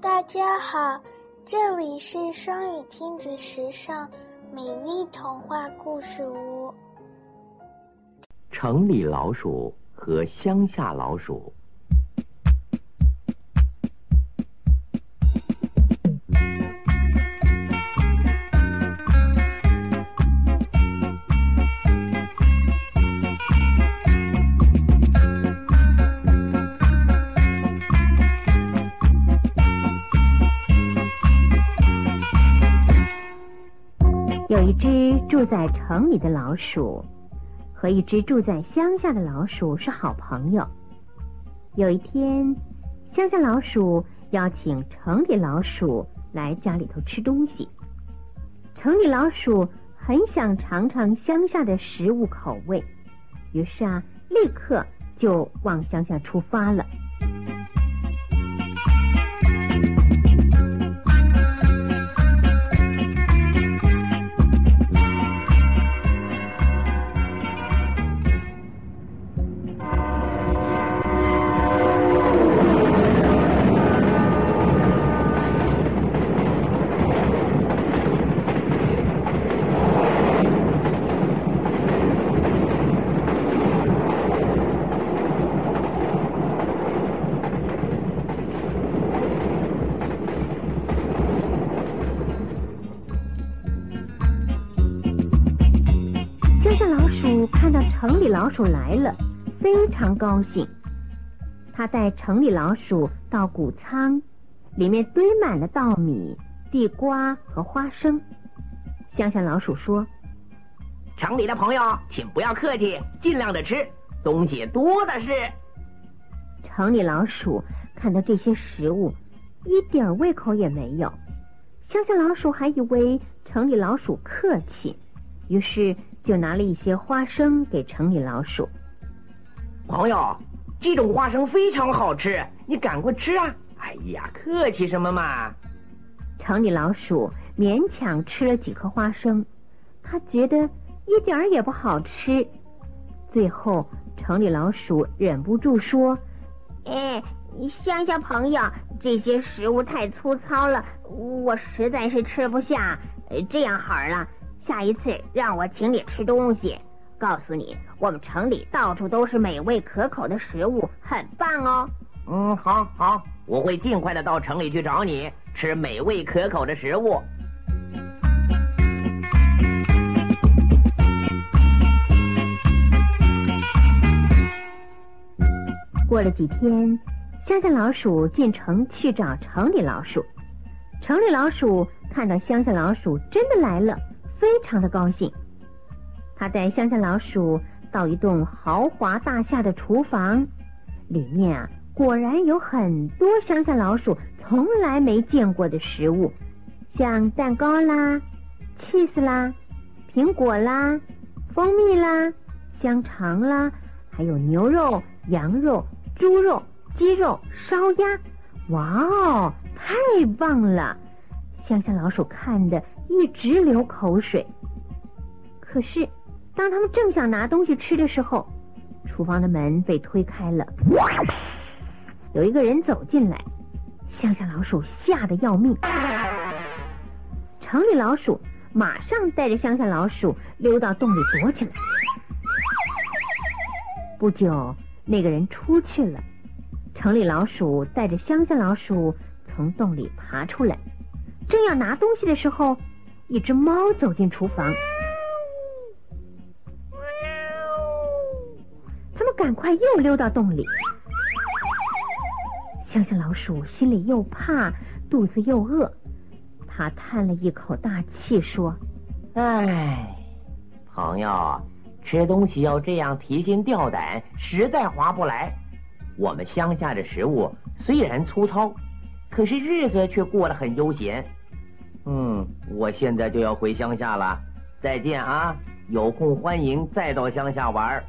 大家好，这里是双语亲子时尚美丽童话故事屋。城里老鼠和乡下老鼠。有一只住在城里的老鼠，和一只住在乡下的老鼠是好朋友。有一天，乡下老鼠邀请城里老鼠来家里头吃东西。城里老鼠很想尝尝乡下的食物口味，于是啊，立刻就往乡下出发了。乡下老鼠看到城里老鼠来了，非常高兴。他带城里老鼠到谷仓，里面堆满了稻米、地瓜和花生。乡下老鼠说城里的朋友，请不要客气，尽量的吃，东西多的是。：“城里老鼠看到这些食物，一点胃口也没有。乡下老鼠还以为城里老鼠客气，于是就拿了一些花生给城里老鼠。朋友，这种花生非常好吃，你赶快吃啊！哎呀，客气什么嘛！城里老鼠勉强吃了几颗花生，他觉得一点儿也不好吃。最后，城里老鼠忍不住说哎，乡下朋友，这些食物太粗糙了，我实在是吃不下。呃这样好了，下一次让我请你吃东西。告诉你，我们城里到处都是美味可口的食物，很棒哦。嗯，好好，我会尽快的到城里去找你，吃美味可口的食物。过了几天，乡下老鼠进城去找城里老鼠。城里老鼠看到乡下老鼠真的来了，非常的高兴。他带乡下老鼠到一栋豪华大厦的厨房，里面啊果然有很多乡下老鼠从来没见过的食物，像蛋糕啦、cheese 啦、苹果啦、蜂蜜啦、香肠啦，还有牛肉、羊肉、猪肉、鸡肉、烧鸭。哇哦，太棒了！乡下老鼠看的一直流口水。可是，当他们正想拿东西吃的时候，厨房的门被推开了，有一个人走进来，乡下老鼠吓得要命。城里老鼠马上带着乡下老鼠溜到洞里躲起来。不久，那个人出去了，城里老鼠带着乡下老鼠从洞里爬出来，正要拿东西的时候，一只猫走进厨房。他们赶快又溜到洞里。乡下老鼠心里又怕，肚子又饿，他叹了一口大气说唉，朋友，吃东西要这样提心吊胆，实在划不来。我们乡下的食物虽然粗糙，可是日子却过得很悠闲。嗯，我现在就要回乡下了，再见啊！有空欢迎再到乡下玩。